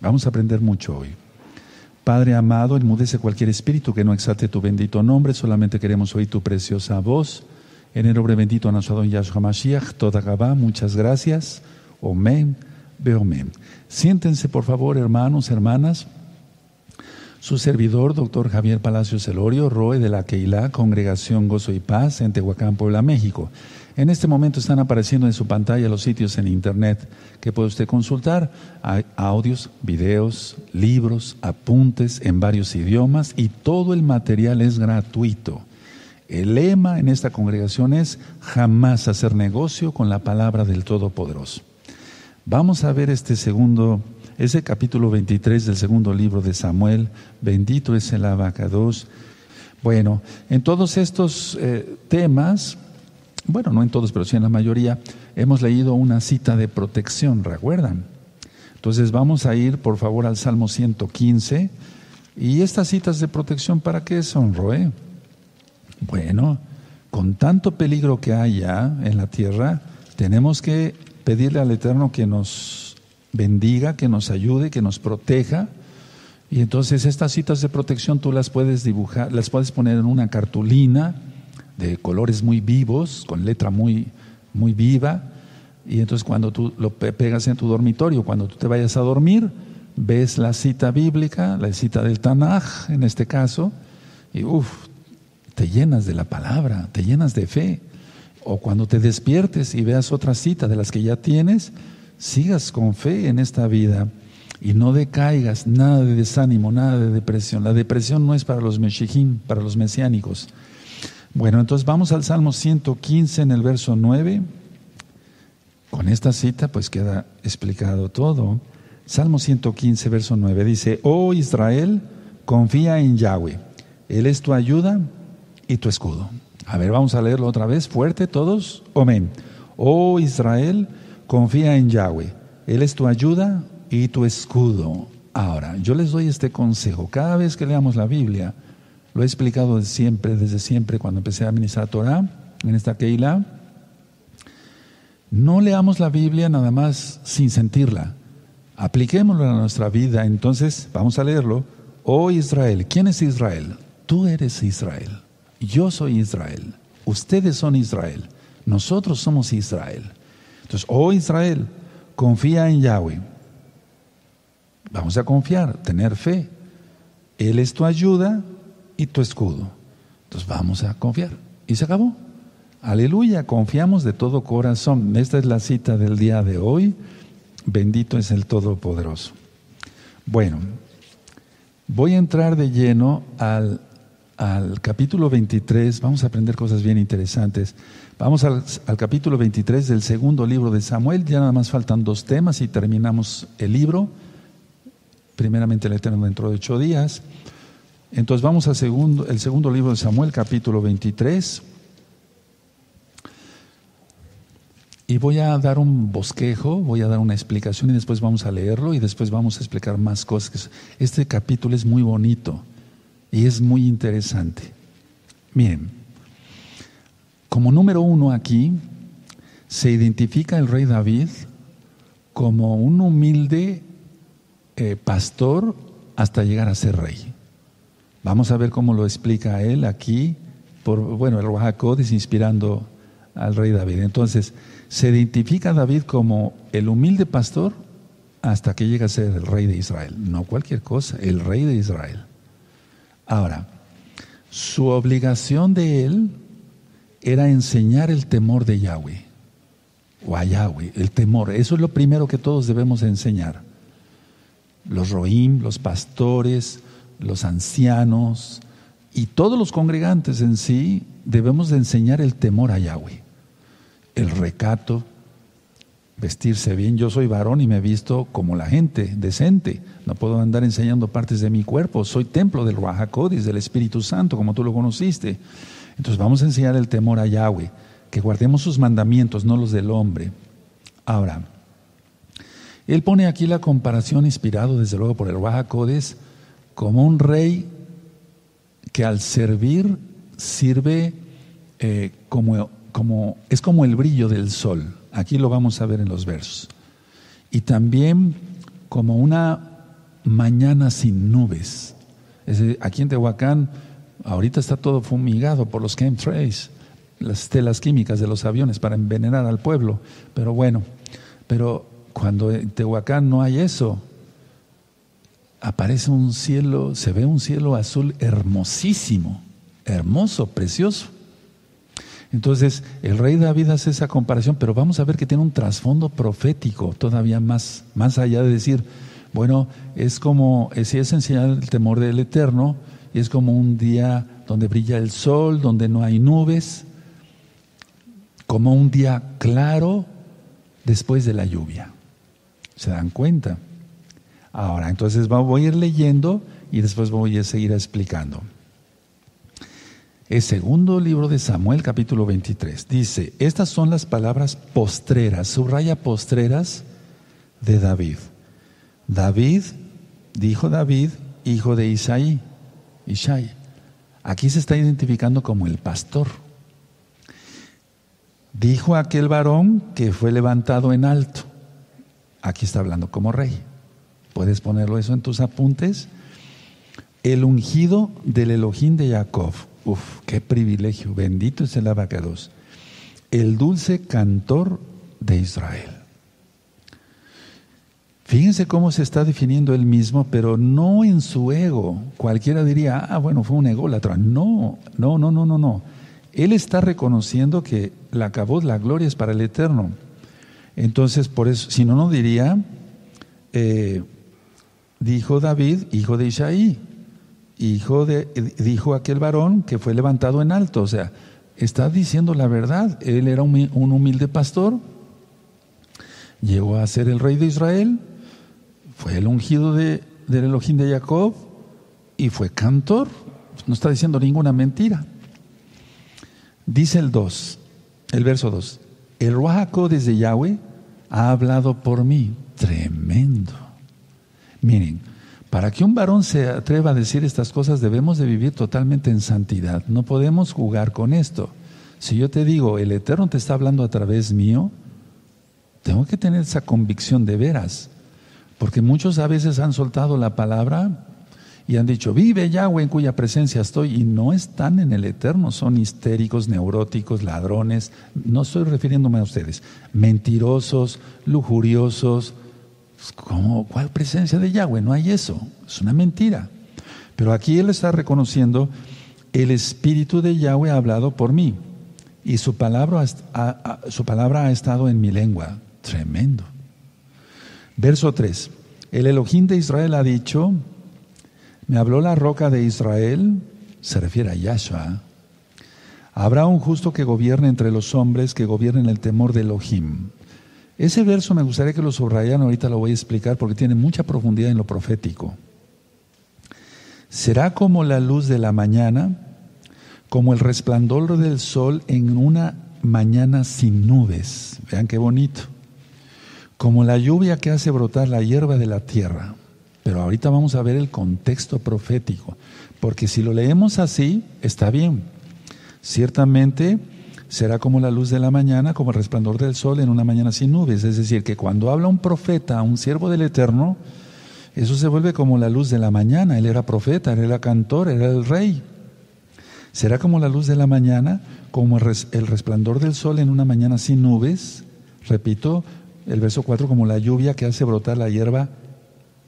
Vamos a aprender mucho hoy. Padre amado, enmudece cualquier espíritu que no exalte tu bendito nombre, solamente queremos oír tu preciosa voz. En el nombre bendito de nuestro don Yahshua Mashiach, toda Gabá, muchas gracias. Omen, beomen. Siéntense, por favor, hermanos, hermanas. Su servidor, doctor Javier Palacios Elorio, ROE de la Keilah, Congregación Gozo y Paz, en Tehuacán, Puebla, México. En este momento están apareciendo en su pantalla los sitios en internet que puede usted consultar. Hay audios, videos, libros, apuntes en varios idiomas y todo el material es gratuito. El lema en esta congregación es jamás hacer negocio con la palabra del Todopoderoso. Vamos a ver este segundo, ese capítulo 23 del segundo libro de Samuel. Bendito es el abacados. Bueno, en todos estos eh, temas bueno, no en todos, pero sí en la mayoría, hemos leído una cita de protección, ¿recuerdan? Entonces vamos a ir, por favor, al Salmo 115. ¿Y estas citas de protección para qué son, Roé? Bueno, con tanto peligro que haya en la tierra, tenemos que pedirle al Eterno que nos bendiga, que nos ayude, que nos proteja. Y entonces estas citas de protección tú las puedes dibujar, las puedes poner en una cartulina, de colores muy vivos, con letra muy, muy viva. Y entonces cuando tú lo pegas en tu dormitorio, cuando tú te vayas a dormir, ves la cita bíblica, la cita del Tanaj en este caso, y uff, te llenas de la palabra, te llenas de fe. O cuando te despiertes y veas otra cita de las que ya tienes, sigas con fe en esta vida y no decaigas, nada de desánimo, nada de depresión. La depresión no es para los meshijim, para los mesiánicos. Bueno, entonces vamos al Salmo 115 en el verso 9. Con esta cita pues queda explicado todo. Salmo 115, verso 9 dice, Oh Israel, confía en Yahweh. Él es tu ayuda y tu escudo. A ver, vamos a leerlo otra vez, fuerte todos. Amén. Oh Israel, confía en Yahweh. Él es tu ayuda y tu escudo. Ahora, yo les doy este consejo. Cada vez que leamos la Biblia, lo he explicado desde siempre, desde siempre, cuando empecé a ministrar Torah en esta Keilah. No leamos la Biblia nada más sin sentirla. Apliquémoslo a nuestra vida. Entonces, vamos a leerlo. Oh Israel, ¿quién es Israel? Tú eres Israel. Yo soy Israel. Ustedes son Israel. Nosotros somos Israel. Entonces, oh Israel, confía en Yahweh. Vamos a confiar, tener fe. Él es tu ayuda y tu escudo. Entonces vamos a confiar. Y se acabó. Aleluya, confiamos de todo corazón. Esta es la cita del día de hoy. Bendito es el Todopoderoso. Bueno, voy a entrar de lleno al, al capítulo 23. Vamos a aprender cosas bien interesantes. Vamos al, capítulo 23 del segundo libro de Samuel. Ya nada más faltan dos temas y terminamos el libro. Primeramente el Eterno dentro de ocho días. Entonces vamos al segundo, el segundo libro de Samuel, capítulo 23. Y voy a dar un bosquejo, voy a dar una explicación y después vamos a leerlo y después vamos a explicar más cosas. Este capítulo es muy bonito y es muy interesante. Miren, como número uno aquí se identifica el rey David como un humilde eh, pastor hasta llegar a ser rey. Vamos a ver cómo lo explica él aquí, por, bueno, el Ruajacodes inspirando al rey David. Entonces, se identifica a David como el humilde pastor hasta que llega a ser el rey de Israel. No cualquier cosa, el rey de Israel. Ahora, su obligación de él era enseñar el temor de Yahweh, o a Yahweh, el temor. Eso es lo primero que todos debemos enseñar. Los roim, los pastores, los ancianos y todos los congregantes en sí debemos de enseñar el temor a Yahweh, el recato, vestirse bien. Yo soy varón y me he visto como la gente, decente. No puedo andar enseñando partes de mi cuerpo. Soy templo del Ruajakodis, del Espíritu Santo, como tú lo conociste. Entonces vamos a enseñar el temor a Yahweh, que guardemos sus mandamientos, no los del hombre. Ahora, él pone aquí la comparación inspirado desde luego por el Ruajakodis como un rey que al servir sirve eh, como, como, es como el brillo del sol. Aquí lo vamos a ver en los versos. Y también como una mañana sin nubes. aquí en Tehuacán ahorita está todo fumigado por los chemtrails, las telas químicas de los aviones para envenenar al pueblo. Pero bueno, pero cuando en Tehuacán no hay eso, aparece un cielo, se ve un cielo azul hermosísimo, hermoso, precioso. Entonces, el rey David hace esa comparación, pero vamos a ver que tiene un trasfondo profético todavía más, más allá de decir, bueno, es como, si es enseñar el temor del Eterno, es como un día donde brilla el sol, donde no hay nubes, como un día claro después de la lluvia. ¿Se dan cuenta? Ahora, entonces voy a ir leyendo y después voy a seguir explicando. El segundo libro de Samuel, capítulo 23, dice, estas son las palabras postreras, subraya postreras de David. David, dijo David, hijo de Isaí, Ishai. Aquí se está identificando como el pastor. Dijo aquel varón que fue levantado en alto. Aquí está hablando como rey. Puedes ponerlo eso en tus apuntes. El ungido del Elohim de Jacob. Uf, qué privilegio. Bendito es el abacados. El dulce cantor de Israel. Fíjense cómo se está definiendo él mismo, pero no en su ego. Cualquiera diría, ah, bueno, fue un ególatra. No, no, no, no, no, no. Él está reconociendo que la acabó la gloria es para el eterno. Entonces, por eso, si no, no diría, eh, dijo David, hijo de Isaí, hijo de, dijo aquel varón que fue levantado en alto. O sea, está diciendo la verdad. Él era un, humilde pastor, llegó a ser el rey de Israel, fue el ungido de, del Elohim de Jacob y fue cantor. No está diciendo ninguna mentira. Dice el 2, el verso 2, el Ruajaco desde Yahweh ha hablado por mí. Tremendo. Miren, para que un varón se atreva a decir estas cosas debemos de vivir totalmente en santidad. No podemos jugar con esto. Si yo te digo, el Eterno te está hablando a través mío, tengo que tener esa convicción de veras. Porque muchos a veces han soltado la palabra y han dicho, vive Yahweh en cuya presencia estoy, y no están en el eterno, son histéricos, neuróticos, ladrones, no estoy refiriéndome a ustedes, mentirosos, lujuriosos, ¿Cómo? ¿Cuál presencia de Yahweh? No hay eso. Es una mentira. Pero aquí él está reconociendo, el Espíritu de Yahweh ha hablado por mí y su palabra su palabra ha estado en mi lengua. Tremendo. Verso 3. El Elohim de Israel ha dicho, me habló la roca de Israel, se refiere a Yahshua. Habrá un justo que gobierne entre los hombres, que gobierne en el temor de Elohim. Ese verso me gustaría que lo subrayaran, ahorita lo voy a explicar porque tiene mucha profundidad en lo profético. Será como la luz de la mañana, como el resplandor del sol en una mañana sin nubes. Vean qué bonito. Como la lluvia que hace brotar la hierba de la tierra. Pero ahorita vamos a ver el contexto profético, porque si lo leemos así, está bien. Ciertamente será como la luz de la mañana, como el resplandor del sol en una mañana sin nubes. Es decir, que cuando habla un profeta, un siervo del Eterno, eso se vuelve como la luz de la mañana. Él era profeta, él era cantor, era el rey. Será como la luz de la mañana, como el resplandor del sol en una mañana sin nubes. Repito, el verso 4, como la lluvia que hace brotar la hierba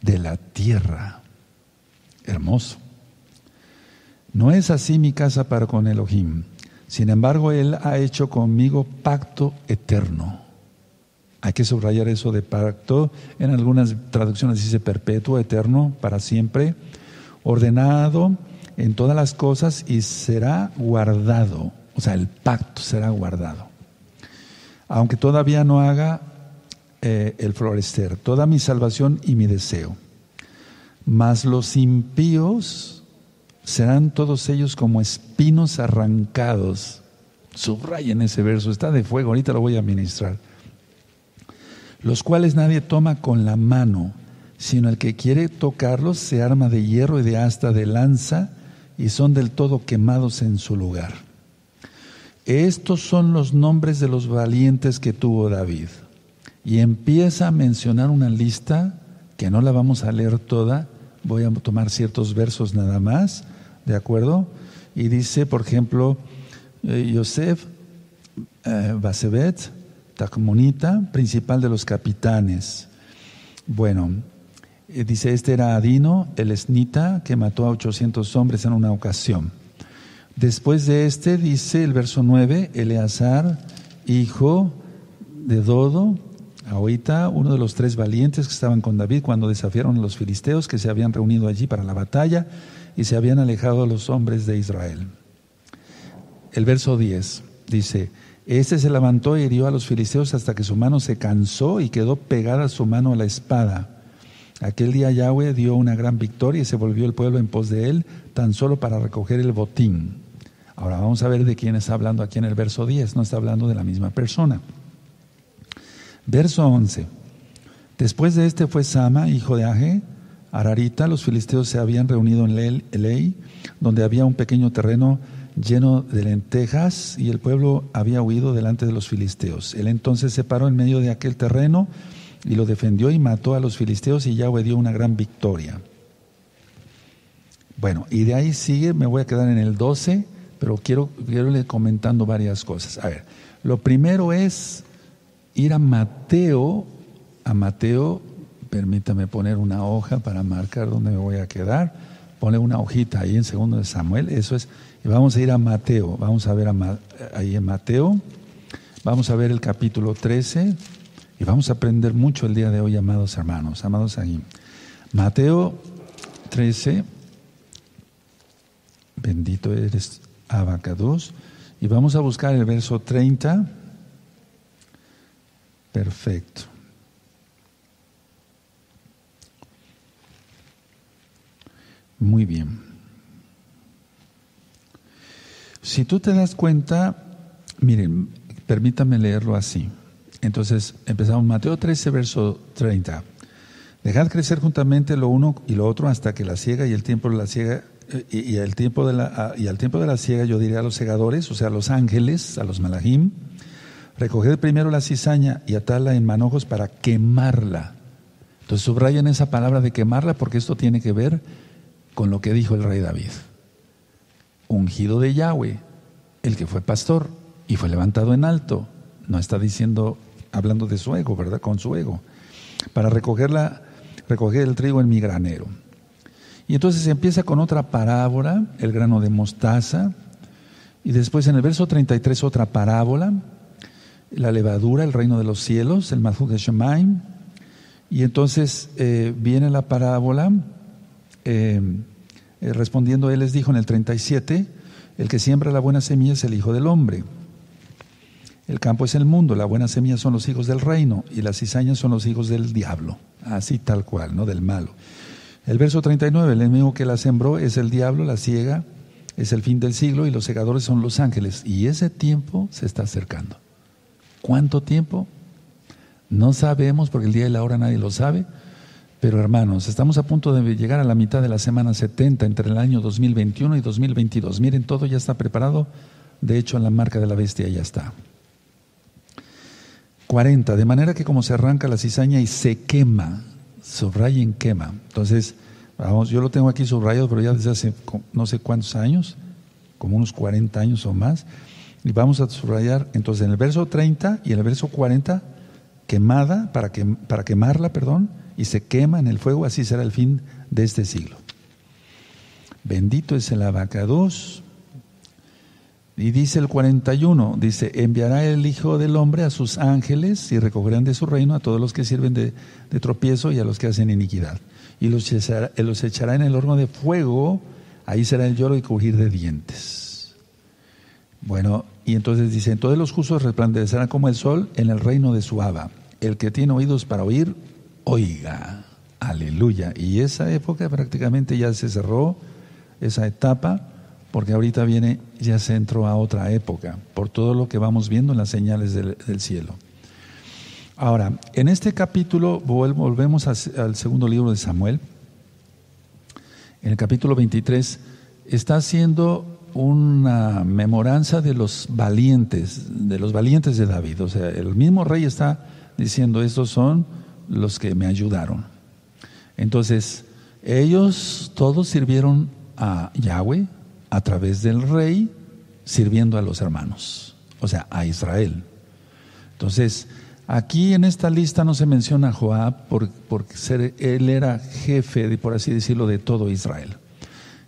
de la tierra. Hermoso. No es así mi casa para con Elohim. Sin embargo, Él ha hecho conmigo pacto eterno. Hay que subrayar eso de pacto. En algunas traducciones dice perpetuo, eterno, para siempre, ordenado en todas las cosas y será guardado. O sea, el pacto será guardado. Aunque todavía no haga eh, el florecer, toda mi salvación y mi deseo. Mas los impíos serán todos ellos como espinos arrancados. Subrayen ese verso, está de fuego, ahorita lo voy a ministrar. Los cuales nadie toma con la mano, sino el que quiere tocarlos se arma de hierro y de asta de lanza y son del todo quemados en su lugar. Estos son los nombres de los valientes que tuvo David. Y empieza a mencionar una lista que no la vamos a leer toda, voy a tomar ciertos versos nada más, ¿de acuerdo? Y dice, por ejemplo, eh, Yosef eh, Basebet, principal de los capitanes. Bueno, eh, dice, este era Adino, el esnita, que mató a 800 hombres en una ocasión. Después de este, dice el verso 9, Eleazar, hijo de Dodo, ahorita uno de los tres valientes que estaban con David cuando desafiaron a los filisteos que se habían reunido allí para la batalla y se habían alejado a los hombres de Israel. El verso 10 dice, este se levantó y hirió a los filisteos hasta que su mano se cansó y quedó pegada su mano a la espada. Aquel día Yahweh dio una gran victoria y se volvió el pueblo en pos de él, tan solo para recoger el botín. Ahora vamos a ver de quién está hablando aquí en el verso 10, no está hablando de la misma persona. Verso 11. Después de este fue Sama, hijo de Age, Ararita, los filisteos se habían reunido en Ley, donde había un pequeño terreno lleno de lentejas y el pueblo había huido delante de los filisteos. Él entonces se paró en medio de aquel terreno y lo defendió y mató a los filisteos y Yahweh dio una gran victoria. Bueno, y de ahí sigue, me voy a quedar en el 12, pero quiero, quiero comentando varias cosas. A ver, lo primero es ir a Mateo, a Mateo, permítame poner una hoja para marcar dónde me voy a quedar, pone una hojita ahí en segundo de Samuel, eso es, y vamos a ir a Mateo, vamos a ver ahí en Mateo, vamos a ver el capítulo 13 y vamos a aprender mucho el día de hoy, amados hermanos, amados ahí. Mateo 13, bendito eres Abacados, y vamos a buscar el verso 30 Perfecto. Muy bien. Si tú te das cuenta, miren, permítame leerlo así. Entonces, empezamos Mateo 13, verso 30. Dejad crecer juntamente lo uno y lo otro hasta que la ciega y el tiempo de la ciega eh, y, el tiempo de la ah, y al tiempo de la ciega yo diré a los segadores, o sea, a los ángeles, a los malajim, Recoged primero la cizaña y atarla en manojos para quemarla. Entonces subrayan esa palabra de quemarla porque esto tiene que ver con lo que dijo el rey David. Ungido de Yahweh, el que fue pastor y fue levantado en alto. No está diciendo, hablando de su ego, ¿verdad? Con su ego. Para recogerla, recoger el trigo en mi granero. Y entonces empieza con otra parábola, el grano de mostaza. Y después en el verso 33 otra parábola, la levadura, el reino de los cielos, el Malchut de Shemaim. Y entonces eh, viene la parábola, eh, eh, respondiendo él les dijo en el 37, el que siembra la buena semilla es el Hijo del Hombre. El campo es el mundo, la buena semilla son los hijos del reino y las cizañas son los hijos del diablo, así tal cual, ¿no? Del malo. El verso 39, el enemigo que la sembró es el diablo, la ciega, es el fin del siglo y los segadores son los ángeles. Y ese tiempo se está acercando. ¿Cuánto tiempo? No sabemos porque el día y la hora nadie lo sabe. Pero hermanos, estamos a punto de llegar a la mitad de la semana 70 entre el año 2021 y 2022. Miren, todo ya está preparado. De hecho, la marca de la bestia ya está. 40. De manera que como se arranca la cizaña y se quema, subrayen quema. Entonces, vamos, yo lo tengo aquí subrayado, pero ya desde hace no sé cuántos años, como unos 40 años o más. Y vamos a subrayar entonces en el verso 30 y en el verso 40, quemada, para, que, para quemarla, perdón, y se quema en el fuego, así será el fin de este siglo. Bendito es el abacados. Y dice el 41, dice, enviará el Hijo del Hombre a sus ángeles y recogerán de su reino a todos los que sirven de, tropiezo y a los que hacen iniquidad. Y los echará, los echará en el horno de fuego, ahí será el lloro y crujir de dientes. Bueno, y entonces dice, todos los justos resplandecerán como el sol en el reino de su Abba. El que tiene oídos para oír, oiga. Aleluya. Y esa época prácticamente ya se cerró, esa etapa, porque ahorita viene, ya se entró a otra época, por todo lo que vamos viendo en las señales del, cielo. Ahora, en este capítulo volvemos al segundo libro de Samuel. En el capítulo 23 está haciendo una memoranza de los valientes, de los valientes de David. O sea, el mismo rey está diciendo, estos son los que me ayudaron. Entonces, Ellos todos sirvieron a Yahweh a través del rey, sirviendo a los hermanos, o sea, a Israel. Entonces, aquí en esta lista no se menciona a Joab porque ser, él era jefe, por así decirlo, de todo Israel.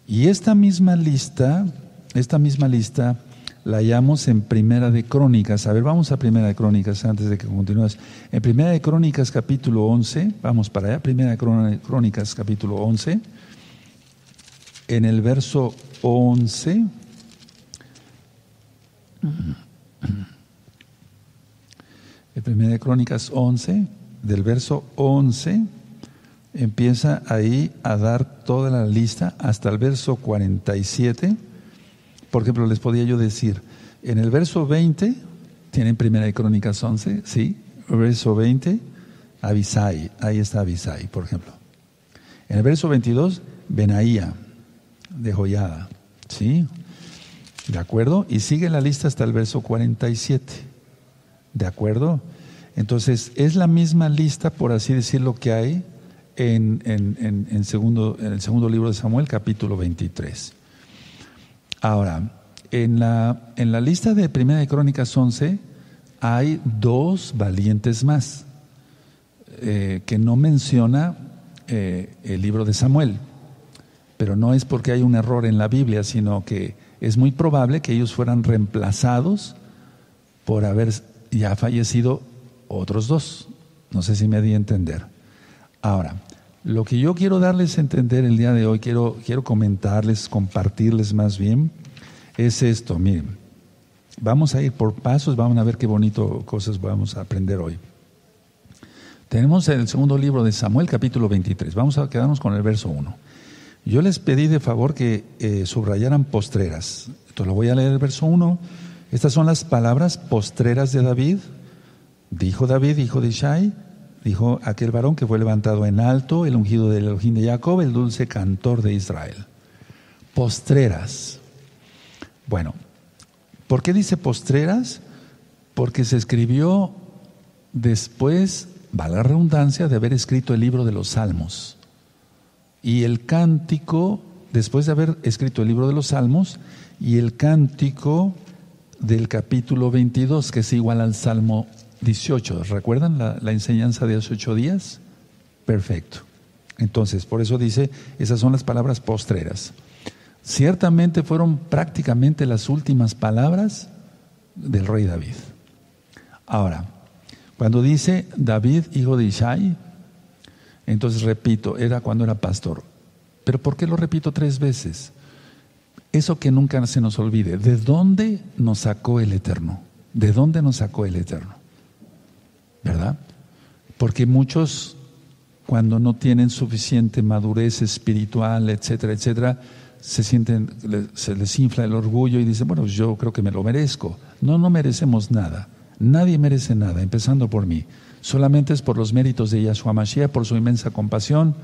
Y esta misma lista, esta misma lista la hallamos en Primera de Crónicas. A ver, vamos a Primera de Crónicas antes de que continúes. En Primera de Crónicas capítulo 11, vamos para allá, Primera de Crónicas capítulo 11, en el verso 11. En Primera de Crónicas 11, del verso 11, empieza ahí a dar toda la lista hasta el verso 47 por ejemplo, les podía yo decir, en el verso 20, tienen Primera de Crónicas 11, ¿sí? Verso 20, Abisai, ahí está Abisai, por ejemplo. En el verso 22, Benaía, de Joyada, ¿sí? ¿De acuerdo? Y sigue la lista hasta el verso 47, ¿de acuerdo? Entonces, es la misma lista, por así decirlo, que hay en, en, segundo, en el segundo libro de Samuel, capítulo 23. Ahora, en la, en la lista de Primera de Crónicas 11 hay dos valientes más eh, que no menciona eh, el libro de Samuel. Pero no es porque hay un error en la Biblia, sino que es muy probable que ellos fueran reemplazados por haber ya fallecido otros dos. No sé si me di a entender. Ahora, lo que yo quiero darles a entender el día de hoy, quiero, quiero comentarles, compartirles más bien, es esto, miren. Vamos a ir por pasos, vamos a ver qué bonito cosas vamos a aprender hoy. Tenemos el segundo libro de Samuel, capítulo 23. Vamos a quedarnos con el verso 1. Yo les pedí de favor que eh, subrayaran postreras. Entonces lo voy a leer el verso 1. Estas son las palabras postreras de David. Dijo David, hijo de Ishai, dijo aquel varón que fue levantado en alto, el ungido del Elohim de Jacob, el dulce cantor de Israel. Postreras. Bueno, ¿por qué dice postreras? Porque se escribió después, va la redundancia, de haber escrito el libro de los Salmos. Y el cántico, después de haber escrito el libro de los Salmos, y el cántico del capítulo 22, que es igual al Salmo 18. ¿Recuerdan la, enseñanza de hace ocho días? Perfecto. Entonces, por eso dice, esas son las palabras postreras. Ciertamente fueron prácticamente las últimas palabras del rey David. Ahora, cuando dice David, hijo de Ishai, entonces repito, era cuando era pastor. Pero ¿por qué lo repito tres veces? Eso que nunca se nos olvide. ¿De dónde nos sacó el Eterno? ¿De dónde nos sacó el Eterno? ¿Verdad? Porque muchos, cuando no tienen suficiente madurez espiritual, etcétera, etcétera, se sienten, se les infla el orgullo y dicen, bueno, yo creo que me lo merezco. No, no merecemos nada. Nadie merece nada, empezando por mí. Solamente es por los méritos de Yahshua Mashiach, por su inmensa compasión.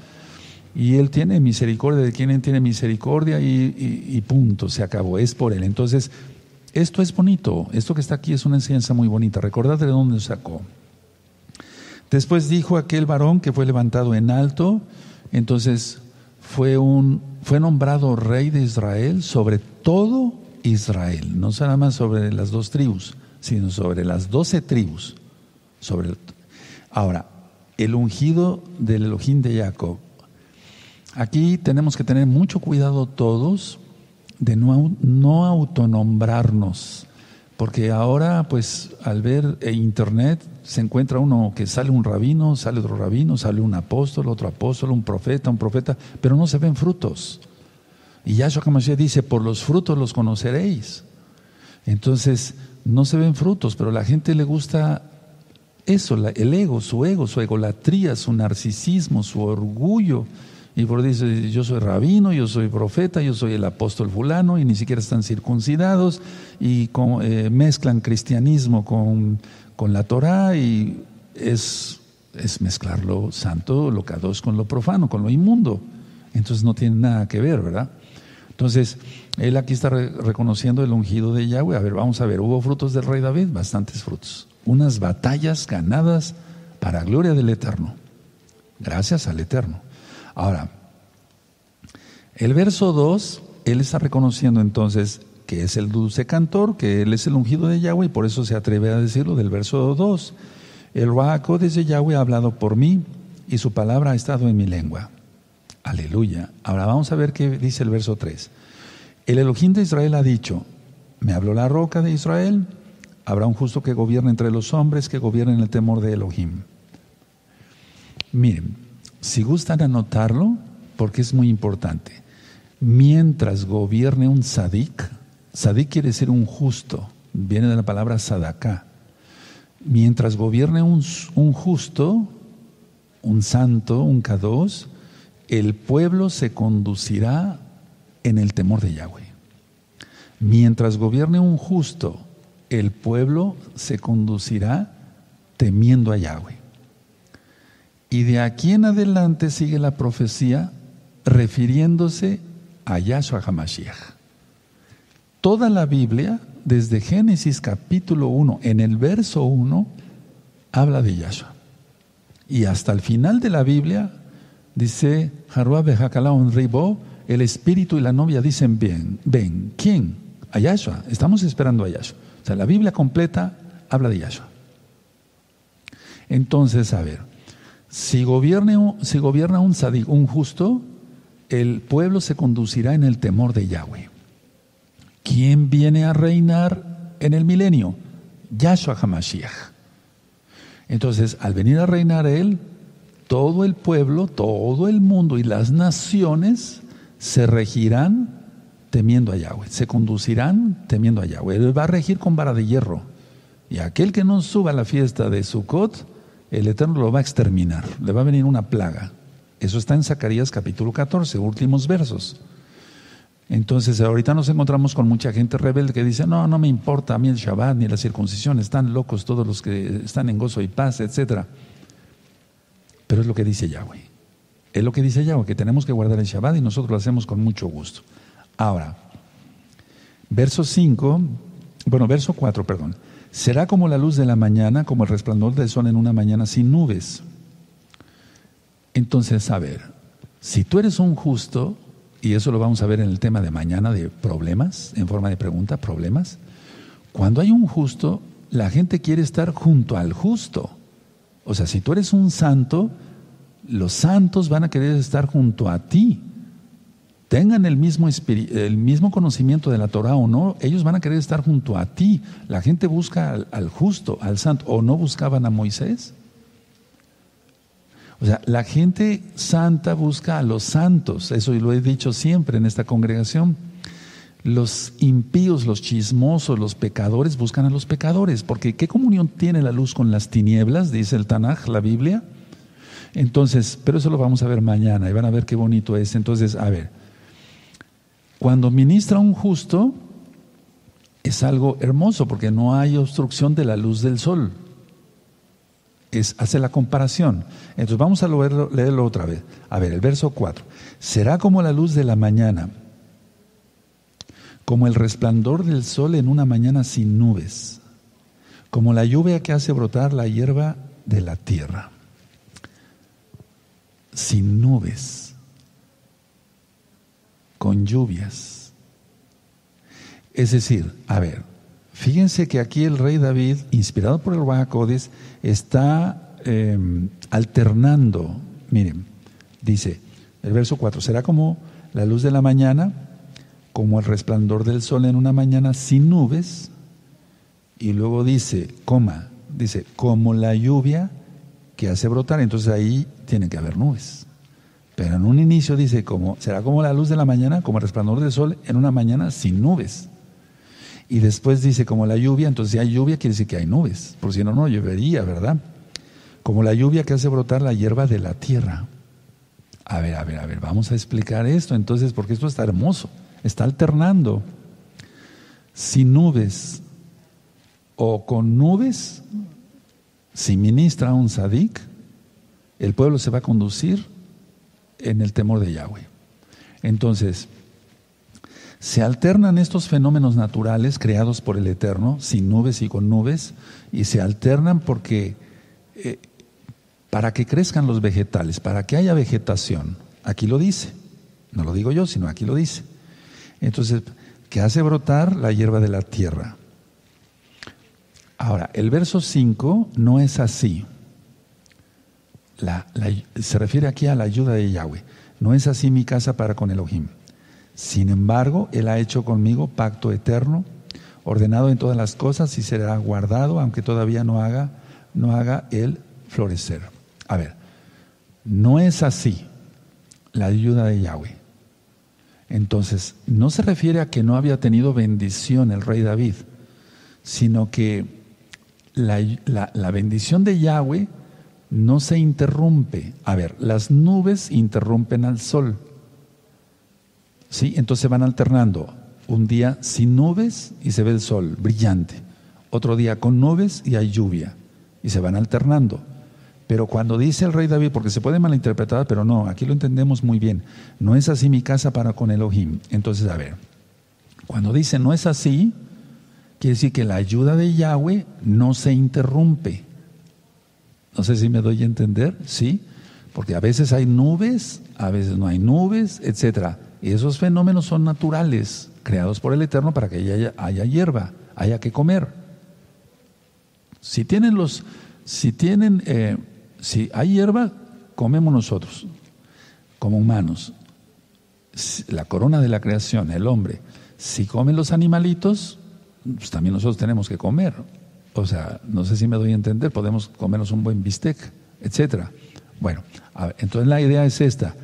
Y Él tiene misericordia de quien tiene misericordia y, y punto, se acabó, es por Él. Entonces, esto es bonito, esto que está aquí es una enseñanza muy bonita. Recordad de dónde sacó. Después dijo aquel varón que fue levantado en alto, entonces fue, un, fue nombrado rey de Israel sobre todo Israel, no nada más sobre las dos tribus, sino sobre las doce tribus. Sobre ahora, el ungido del Elohim de Jacob. Aquí tenemos que tener mucho cuidado todos de no, no autonombrarnos porque ahora, pues, al ver internet, se encuentra uno que sale un rabino, sale otro rabino, sale un apóstol, otro apóstol, un profeta, un profeta, pero no se ven frutos. Y Yahshua HaMashiach dice, por los frutos los conoceréis. Entonces, no se ven frutos, pero a la gente le gusta eso, el ego, su ego, su egolatría, su narcisismo, su orgullo. Y por dice, yo soy rabino, yo soy profeta, yo soy el apóstol fulano, y ni siquiera están circuncidados, y eh, mezclan cristianismo con, con la Torah, y es, es mezclar lo santo, lo con lo profano, con lo inmundo. Entonces no tiene nada que ver, ¿verdad? Entonces, él aquí está reconociendo el ungido de Yahweh. A ver, vamos a ver, hubo frutos del rey David, bastantes frutos. Unas batallas ganadas para gloria del Eterno. Gracias al Eterno. Ahora, El verso 2, él está reconociendo entonces que es el dulce cantor, que él es el ungido de Yahweh y por eso se atreve a decirlo del verso 2. El Ruaco desde Yahweh ha hablado por mí y su palabra ha estado en mi lengua. Aleluya. Ahora vamos a ver qué dice el verso 3. El Elohim de Israel ha dicho, me habló la roca de Israel, habrá un justo que gobierne entre los hombres, que gobierne en el temor de Elohim. Miren, si gustan anotarlo, porque es muy importante, mientras gobierne un sadik, sadik quiere decir un justo, viene de la palabra sadaká, mientras gobierne un, un justo, un santo, un kados, el pueblo se conducirá en el temor de Yahweh. Mientras gobierne un justo, el pueblo se conducirá temiendo a Yahweh. Y de aquí en adelante sigue la profecía refiriéndose a Yahshua HaMashiach. Toda la Biblia, desde Génesis capítulo 1, en el verso 1, habla de Yahshua. Y hasta el final de la Biblia dice, Ribo, el espíritu y la novia dicen, bien, ven, ¿quién? A Yahshua, estamos esperando a Yahshua. O sea, la Biblia completa habla de Yahshua. Entonces, a ver, si, gobierne, si gobierna un un justo, el pueblo se conducirá en el temor de Yahweh. ¿Quién viene a reinar en el milenio? Yahshua HaMashiach. Entonces, al venir a reinar Él, todo el pueblo, todo el mundo y las naciones se regirán temiendo a Yahweh, se conducirán temiendo a Yahweh. Él va a regir con vara de hierro. Y aquel que no suba a la fiesta de Sukkot, el Eterno lo va a exterminar, le va a venir una plaga. Eso está en Zacarías capítulo 14, últimos versos. Entonces, ahorita nos encontramos con mucha gente rebelde que dice, no, no me importa a mí el Shabbat ni la circuncisión, están locos todos los que están en gozo y paz, etc. Pero es lo que dice Yahweh. Es lo que dice Yahweh, que tenemos que guardar el Shabbat y nosotros lo hacemos con mucho gusto. Ahora, verso 5, bueno, verso 4, perdón. Será como la luz de la mañana, como el resplandor del sol en una mañana sin nubes. Entonces, a ver, si tú eres un justo, y eso lo vamos a ver en el tema de mañana de problemas, en forma de pregunta, problemas, cuando hay un justo, la gente quiere estar junto al justo. O sea, si tú eres un santo, los santos van a querer estar junto a ti tengan el mismo, el mismo conocimiento de la Torah o no, ellos van a querer estar junto a ti. La gente busca al, justo, al santo, o no buscaban a Moisés. O sea, la gente santa busca a los santos, eso lo he dicho siempre en esta congregación. Los impíos, los chismosos, los pecadores buscan a los pecadores, porque ¿qué comunión tiene la luz con las tinieblas? Dice el Tanaj, la Biblia. Entonces, pero eso lo vamos a ver mañana y van a ver qué bonito es. Entonces, a ver, cuando ministra un justo, es algo hermoso porque no hay obstrucción de la luz del sol. Es, hace la comparación. Entonces vamos a leerlo, leerlo otra vez. A ver, el verso 4. Será como la luz de la mañana, como el resplandor del sol en una mañana sin nubes, como la lluvia que hace brotar la hierba de la tierra. Sin nubes con lluvias. Es decir, a ver, fíjense que aquí el rey David, inspirado por el Bajacodes, está em, alternando. Miren, dice el verso 4, será como la luz de la mañana, como el resplandor del sol en una mañana sin nubes, y luego dice, coma, dice, como la lluvia que hace brotar, entonces ahí tiene que haber nubes. Pero en un inicio dice, como, será como la luz de la mañana, como el resplandor del sol en una mañana sin nubes. Y después dice, como la lluvia, entonces si hay lluvia quiere decir que hay nubes, por si no, no llovería, ¿verdad? Como la lluvia que hace brotar la hierba de la tierra. A ver, a ver, a ver, vamos a explicar esto entonces, porque esto está hermoso, está alternando. Sin nubes o con nubes, si ministra un sadik, el pueblo se va a conducir en el temor de Yahweh. Entonces, se alternan estos fenómenos naturales creados por el Eterno, sin nubes y con nubes, y se alternan porque eh, para que crezcan los vegetales, para que haya vegetación, aquí lo dice, No lo digo yo, sino aquí lo dice. Entonces, que hace brotar la hierba de la tierra. Ahora, el verso 5 no es así. se refiere aquí a la ayuda de Yahweh. No es así mi casa para con Elohim. Sin embargo, Él ha hecho conmigo pacto eterno, ordenado en todas las cosas y será guardado, aunque todavía no haga, no haga Él florecer. A ver, no es así la ayuda de Yahweh. Entonces, no se refiere a que no había tenido bendición el rey David, sino que la, la bendición de Yahweh no se interrumpe. A ver, las nubes interrumpen al sol. ¿Sí? Entonces van alternando. Un día sin nubes y se ve el sol brillante. Otro día con nubes y hay lluvia. Y se van alternando. Pero cuando dice el rey David, porque se puede malinterpretar, pero no, aquí lo entendemos muy bien. No es así mi casa para con Elohim. Entonces, a ver, cuando dice no es así, quiere decir que la ayuda de Yahweh no se interrumpe. No sé si me doy a entender, ¿sí? Porque a veces hay nubes, a veces no hay nubes, etcétera. Y esos fenómenos son naturales, creados por el Eterno para que haya, hierba, haya que comer. Si tienen los, si tienen, eh, si hay hierba, comemos nosotros, como humanos. La corona de la creación, el hombre. Si comen los animalitos, pues también nosotros tenemos que comer. O sea, no sé si me doy a entender, podemos comernos un buen bistec, etcétera. Bueno, entonces la idea es esta.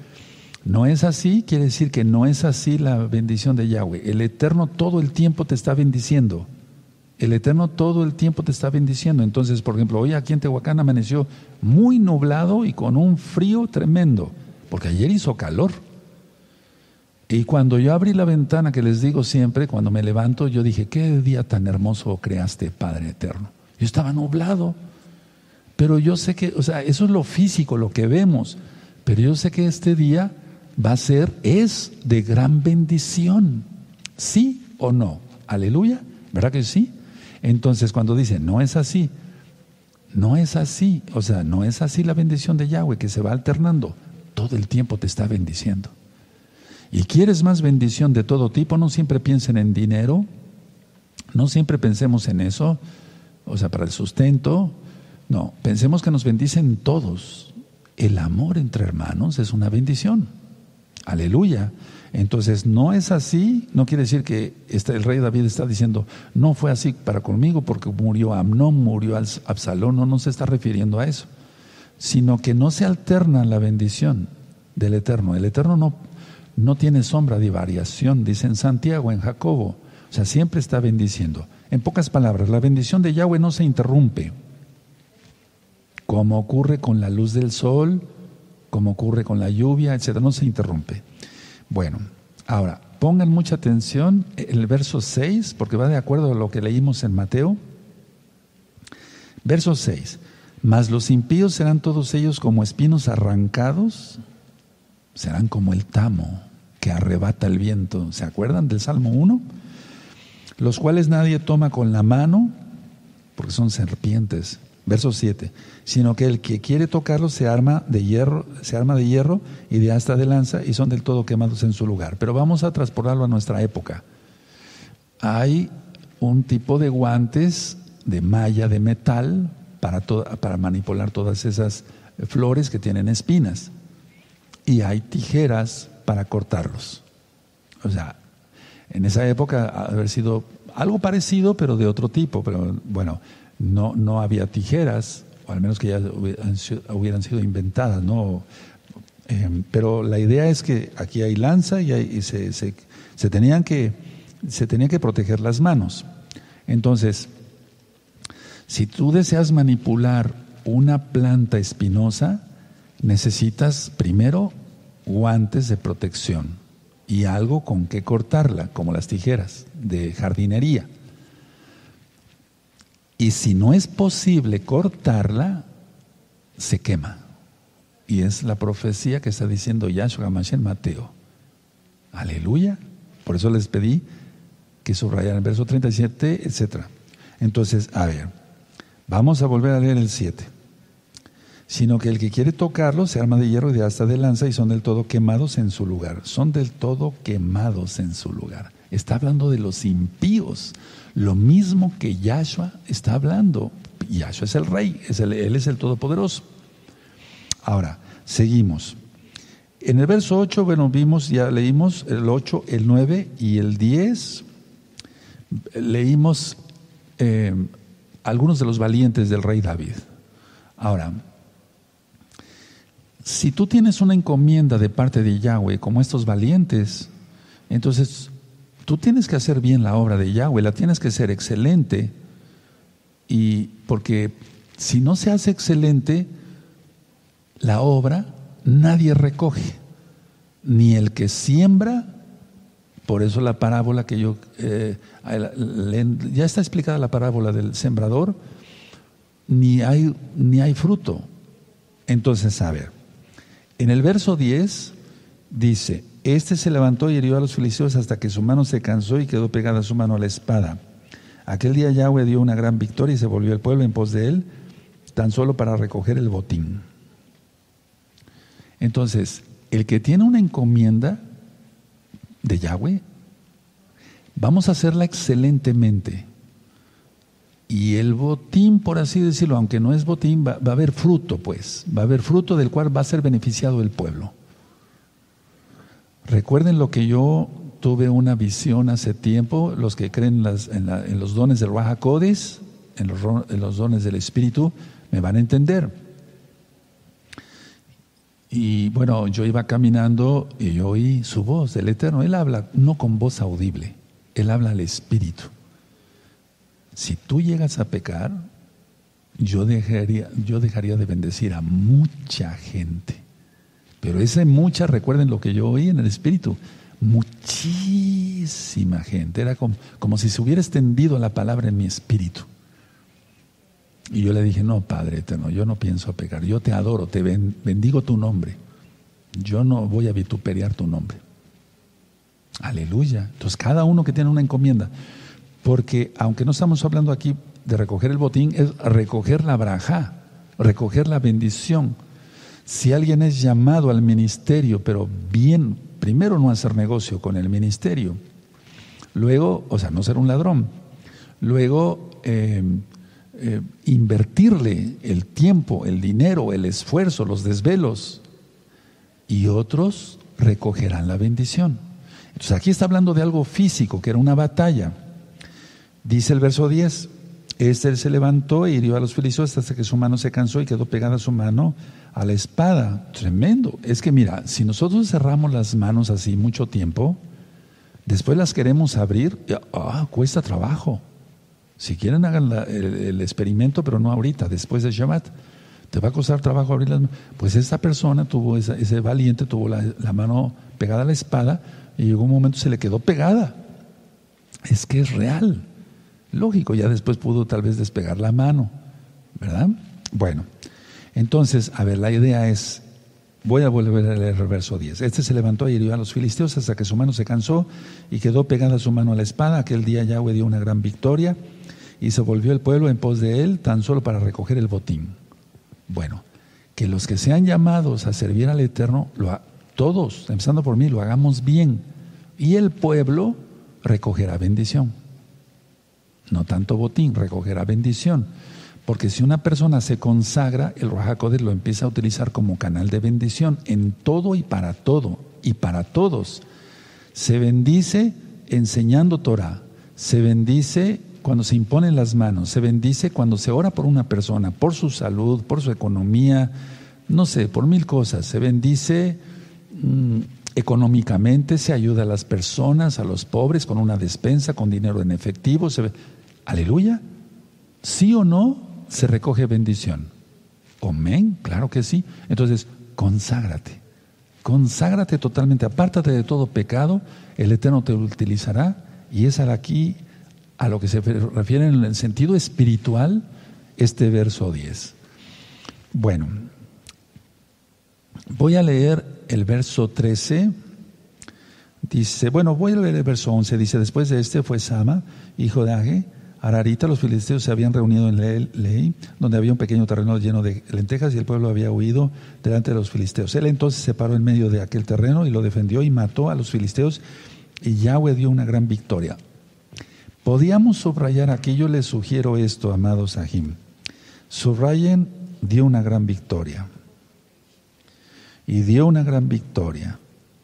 No es así, quiere decir que no es así la bendición de Yahweh. El Eterno todo el tiempo te está bendiciendo. El Eterno todo el tiempo te está bendiciendo. Entonces, por ejemplo, hoy aquí en Tehuacán amaneció muy nublado y con un frío tremendo, porque ayer hizo calor. Y cuando yo abrí la ventana, que les digo siempre, cuando me levanto, yo dije, qué día tan hermoso creaste, Padre Eterno. Yo estaba nublado, pero yo sé que, o sea, eso es lo físico, lo que vemos, pero yo sé que este día va a ser, es de gran bendición. ¿Sí o no? Aleluya. ¿Verdad que sí? Entonces cuando dice, no es así, no es así, o sea, no es así la bendición de Yahweh que se va alternando, todo el tiempo te está bendiciendo. Y quieres más bendición de todo tipo, no siempre piensen en dinero, no siempre pensemos en eso, o sea, para el sustento, no, pensemos que nos bendicen todos. El amor entre hermanos es una bendición. Aleluya. Entonces, no es así, no quiere decir que este, el rey David está diciendo, no fue así para conmigo porque murió Amnón, murió Absalón, no, no se está refiriendo a eso, sino que no se alterna la bendición del Eterno. El Eterno no, no tiene sombra de variación, dice en Santiago, en Jacobo, o sea, siempre está bendiciendo. En pocas palabras, la bendición de Yahweh no se interrumpe, como ocurre con la luz del sol, como ocurre con la lluvia, etcétera, no se interrumpe. Bueno, ahora, pongan mucha atención el verso 6, porque va de acuerdo a lo que leímos en Mateo. Verso 6. Mas los impíos serán todos ellos como espinos arrancados, serán como el tamo que arrebata el viento. ¿Se acuerdan del Salmo 1? Los cuales nadie toma con la mano, porque son serpientes, Verso 7. Sino que el que quiere tocarlo se arma de hierro, se arma de hierro y de asta de lanza y son del todo quemados en su lugar. Pero vamos a transportarlo a nuestra época. Hay un tipo de guantes de malla de metal para, para manipular todas esas flores que tienen espinas. Y hay tijeras para cortarlos. O sea, en esa época haber sido algo parecido, pero de otro tipo. Pero bueno, no, no había tijeras, o al menos que ya hubieran sido inventadas, ¿no? Em, pero la idea es que aquí hay lanza y, se, se, tenían que, se tenían que proteger las manos. Entonces, si tú deseas manipular una planta espinosa, necesitas primero guantes de protección y algo con que cortarla, como las tijeras de jardinería. Y si no es posible cortarla, se quema. Y es la profecía que está diciendo Yahshua Mashiach Mateo. Aleluya. Por eso les pedí que subrayaran el verso 37, etc. Entonces, a ver, vamos a volver a leer el 7. sino que el que quiere tocarlos se arma de hierro y de hasta de lanza y son del todo quemados en su lugar. Son del todo quemados en su lugar. Está hablando de los impíos, lo mismo que Yahshua está hablando. Yahshua es el rey, es él es el todopoderoso. Ahora, seguimos. En el verso 8, bueno, vimos, ya leímos el 8, el 9 y el 10. Leímos eh, algunos de los valientes del rey David. Ahora, si tú tienes una encomienda de parte de Yahweh, como estos valientes, entonces tú tienes que hacer bien la obra de Yahweh, la tienes que ser excelente. Y porque si no se hace excelente la obra, nadie recoge, ni el que siembra, por eso la parábola que yo, eh, ya está explicada la parábola del sembrador, ni hay, ni hay fruto. Entonces, a ver, en el verso 10 dice, este se levantó y hirió a los filisteos hasta que su mano se cansó y quedó pegada su mano a la espada. Aquel día Yahweh dio una gran victoria y se volvió el pueblo en pos de él, tan solo para recoger el botín. Entonces, el que tiene una encomienda de Yahweh, vamos a hacerla excelentemente. Y el botín, por así decirlo, aunque no es botín, va, a haber fruto, pues, va a haber fruto del cual va a ser beneficiado el pueblo. Recuerden lo que yo tuve una visión hace tiempo, los que creen en, los dones del Raja en los dones del Espíritu, me van a entender. Y bueno, yo iba caminando y oí su voz del Eterno. Él habla no con voz audible, él habla al Espíritu. Si tú llegas a pecar, yo dejaría, yo dejaría de bendecir a mucha gente. Pero ese mucha, recuerden lo que yo oí en el Espíritu, muchísima gente. Era como, como si se hubiera extendido la palabra en mi espíritu. Y yo le dije, no, Padre eterno, yo no pienso pecar, yo te adoro, te bendigo tu nombre. Yo no voy a vituperiar tu nombre. Aleluya. Entonces, cada uno que tiene una encomienda, porque aunque no estamos hablando aquí de recoger el botín, es recoger la braja, recoger la bendición. Si alguien es llamado al ministerio, pero bien, primero no hacer negocio con el ministerio, luego, o sea, no ser un ladrón, luego eh, eh, invertirle el tiempo, el dinero, el esfuerzo, los desvelos, y otros recogerán la bendición. Entonces aquí está hablando de algo físico, que era una batalla. Dice el verso 10, este se levantó e hirió a los filisteos hasta que su mano se cansó y quedó pegada su mano a la espada. Tremendo. Es que mira, si nosotros cerramos las manos así mucho tiempo, después las queremos abrir, ah, cuesta trabajo. Si quieren, hagan el, experimento, pero no ahorita, después de Shabbat. Te va a costar trabajo abrir las manos. Pues esta persona tuvo, ese valiente tuvo la, la, mano pegada a la espada y llegó un momento se le quedó pegada. Es que es real. Lógico, ya después pudo tal vez despegar la mano. ¿Verdad? Bueno, entonces, a ver, la idea es, voy a volver a leer el verso 10. Este se levantó y hirió a los filisteos hasta que su mano se cansó y quedó pegada su mano a la espada. Aquel día Yahweh dio una gran victoria y se volvió el pueblo en pos de él tan solo para recoger el botín. Bueno, que los que sean llamados a servir al Eterno, lo todos, empezando por mí, lo hagamos bien. Y el pueblo recogerá bendición. No tanto botín, recogerá bendición. Porque si una persona se consagra, el Rahakodes lo empieza a utilizar como canal de bendición en todo y para todo, y para todos. Se bendice enseñando Torah, se bendice cuando se imponen las manos, se bendice cuando se ora por una persona, por su salud, por su economía, no sé, por mil cosas. Se bendice mm, económicamente, se ayuda a las personas, a los pobres, con una despensa, con dinero en efectivo. Aleluya. ¿Sí o no se recoge bendición? Amén, claro que sí. Entonces, conságrate. Conságrate totalmente, apártate de todo pecado, el Eterno te utilizará y es aquí a lo que se refiere en el sentido espiritual este verso 10. Bueno, voy a leer el verso 13. Dice, bueno, voy a leer el verso 11. Dice, después de este fue Sama, hijo de Age, Ararita, los filisteos se habían reunido en Ley, donde había un pequeño terreno lleno de lentejas y el pueblo había huido delante de los filisteos. Él entonces se paró en medio de aquel terreno y lo defendió y mató a los filisteos y Yahweh dio una gran victoria. Podíamos subrayar aquí, yo les sugiero esto, amados Sahim. Subrayen, dio una gran victoria. Y dio una gran victoria.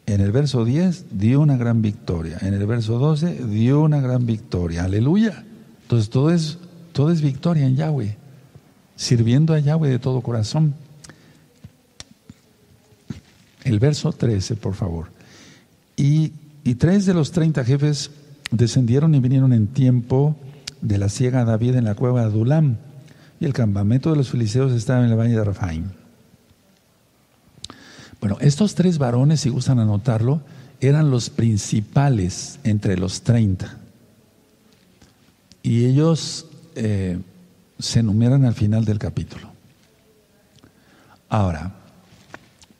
En el verso 10 dio una gran victoria. En el verso 12 dio una gran victoria. Aleluya. Entonces todo es, todo es victoria en Yahweh. Sirviendo a Yahweh de todo corazón. El verso 13, por favor. Y, y tres de los treinta jefes descendieron y vinieron en tiempo de la ciega David en la cueva de Adulam. Y el campamento de los filisteos estaba en el valle de Rafaim. Bueno, estos tres varones, si gustan anotarlo, eran los principales entre los treinta. Y ellos eh, se enumeran al final del capítulo. Ahora,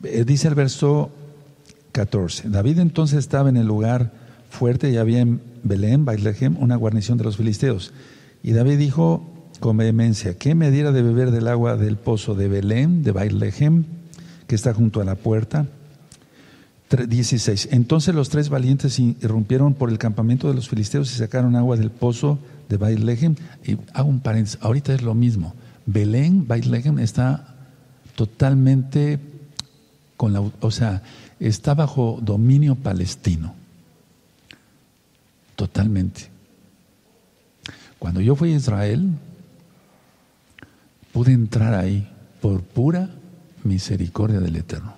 eh, dice el verso 14, David entonces estaba en el lugar fuerte y había en Belén, Baitlehem, una guarnición de los filisteos. Y David dijo con vehemencia, ¿qué me diera de beber del agua del pozo de Belén, de Baitlehem? Que está junto a la puerta. 16. Entonces los tres valientes irrumpieron por el campamento de los filisteos y sacaron agua del pozo de Baitlehem. Y hago un paréntesis, ahorita es lo mismo. Belén, Baitlehem está totalmente con la, o sea, está bajo dominio palestino. Totalmente. Cuando yo fui a Israel, pude entrar ahí por pura misericordia del Eterno.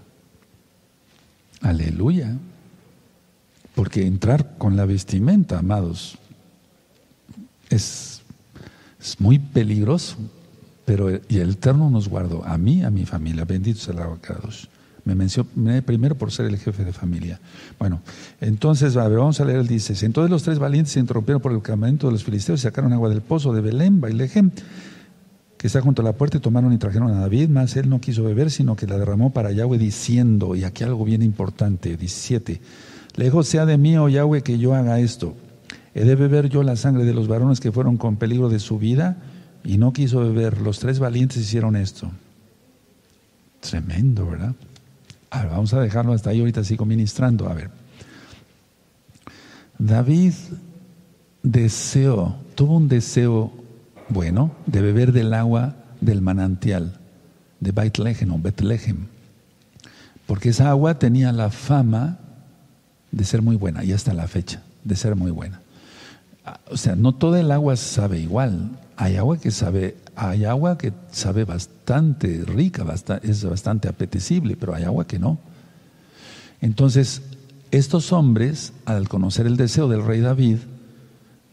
Aleluya. Porque entrar con la vestimenta, amados, es, es muy peligroso. Pero y el Eterno nos guardó, a mí, a mi familia. Bendito sea el abacados. Me mencioné primero por ser el jefe de familia. Bueno, entonces, vamos a leer el 16. Entonces los tres valientes se interrumpieron por el campamento de los filisteos y sacaron agua del pozo de Belén, Bailejem que está junto a la puerta y tomaron y trajeron a David, más él no quiso beber, sino que la derramó para Yahweh diciendo, y aquí algo bien importante, 17, lejos sea de mí, oh Yahweh, que yo haga esto. He de beber yo la sangre de los varones que fueron con peligro de su vida, y no quiso beber. Los tres valientes hicieron esto. Tremendo, ¿verdad? A ver, vamos a dejarlo hasta ahí, ahorita sigo ministrando. A ver. David deseó, tuvo un deseo bueno, de beber del agua del manantial de Bethlehem o Bethlehem, porque esa agua tenía la fama de ser muy buena, y hasta la fecha, de ser muy buena. Ah, o sea, no toda el agua sabe igual. Hay agua que sabe, hay agua que sabe bastante rica, es bastante apetecible, pero hay agua que no. Entonces, estos hombres, al conocer el deseo del rey David,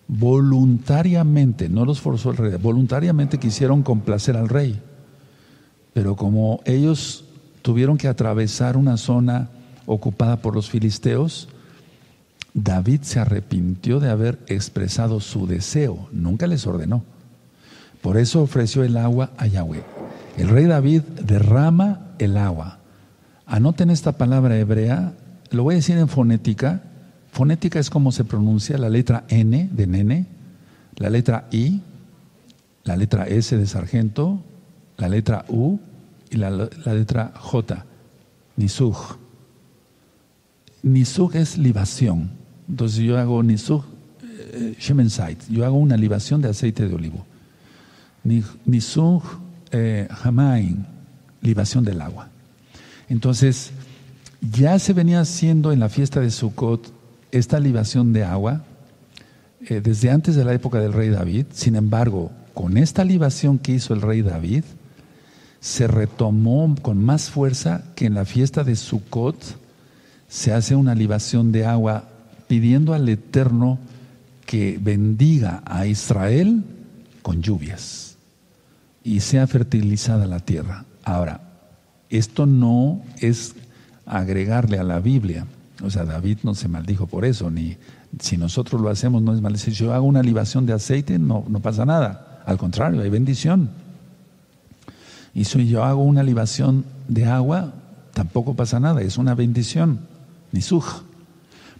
voluntariamente, no los forzó el rey, voluntariamente quisieron complacer al rey. Pero como ellos tuvieron que atravesar una zona ocupada por los filisteos, David se arrepintió de haber expresado su deseo, nunca les ordenó. Por eso ofreció el agua a Yahweh. El rey David derrama el agua. Anoten esta palabra hebrea, lo voy a decir en fonética, Fonética es como se pronuncia la letra N de nene, la letra I, la letra S de sargento, la letra U y la, letra J, Nisuj. Nisuj es libación. Entonces yo hago Nisuj eh, yo hago una libación de aceite de olivo. Nisuj eh, Hamain, libación del agua. Entonces, ya se venía haciendo en la fiesta de Sukkot esta libación de agua eh, desde antes de la época del rey David. Sin embargo, con esta libación que hizo el rey David, se retomó con más fuerza que en la fiesta de Sukkot se hace una libación de agua pidiendo al Eterno que bendiga a Israel con lluvias y sea fertilizada la tierra. Ahora, esto no es agregarle a la Biblia. O sea, David no se maldijo por eso, ni si nosotros lo hacemos no es mal. Si yo hago una libación de aceite, no, no pasa nada. Al contrario, hay bendición. Y si yo hago una libación de agua, tampoco pasa nada, es una bendición, ni suj.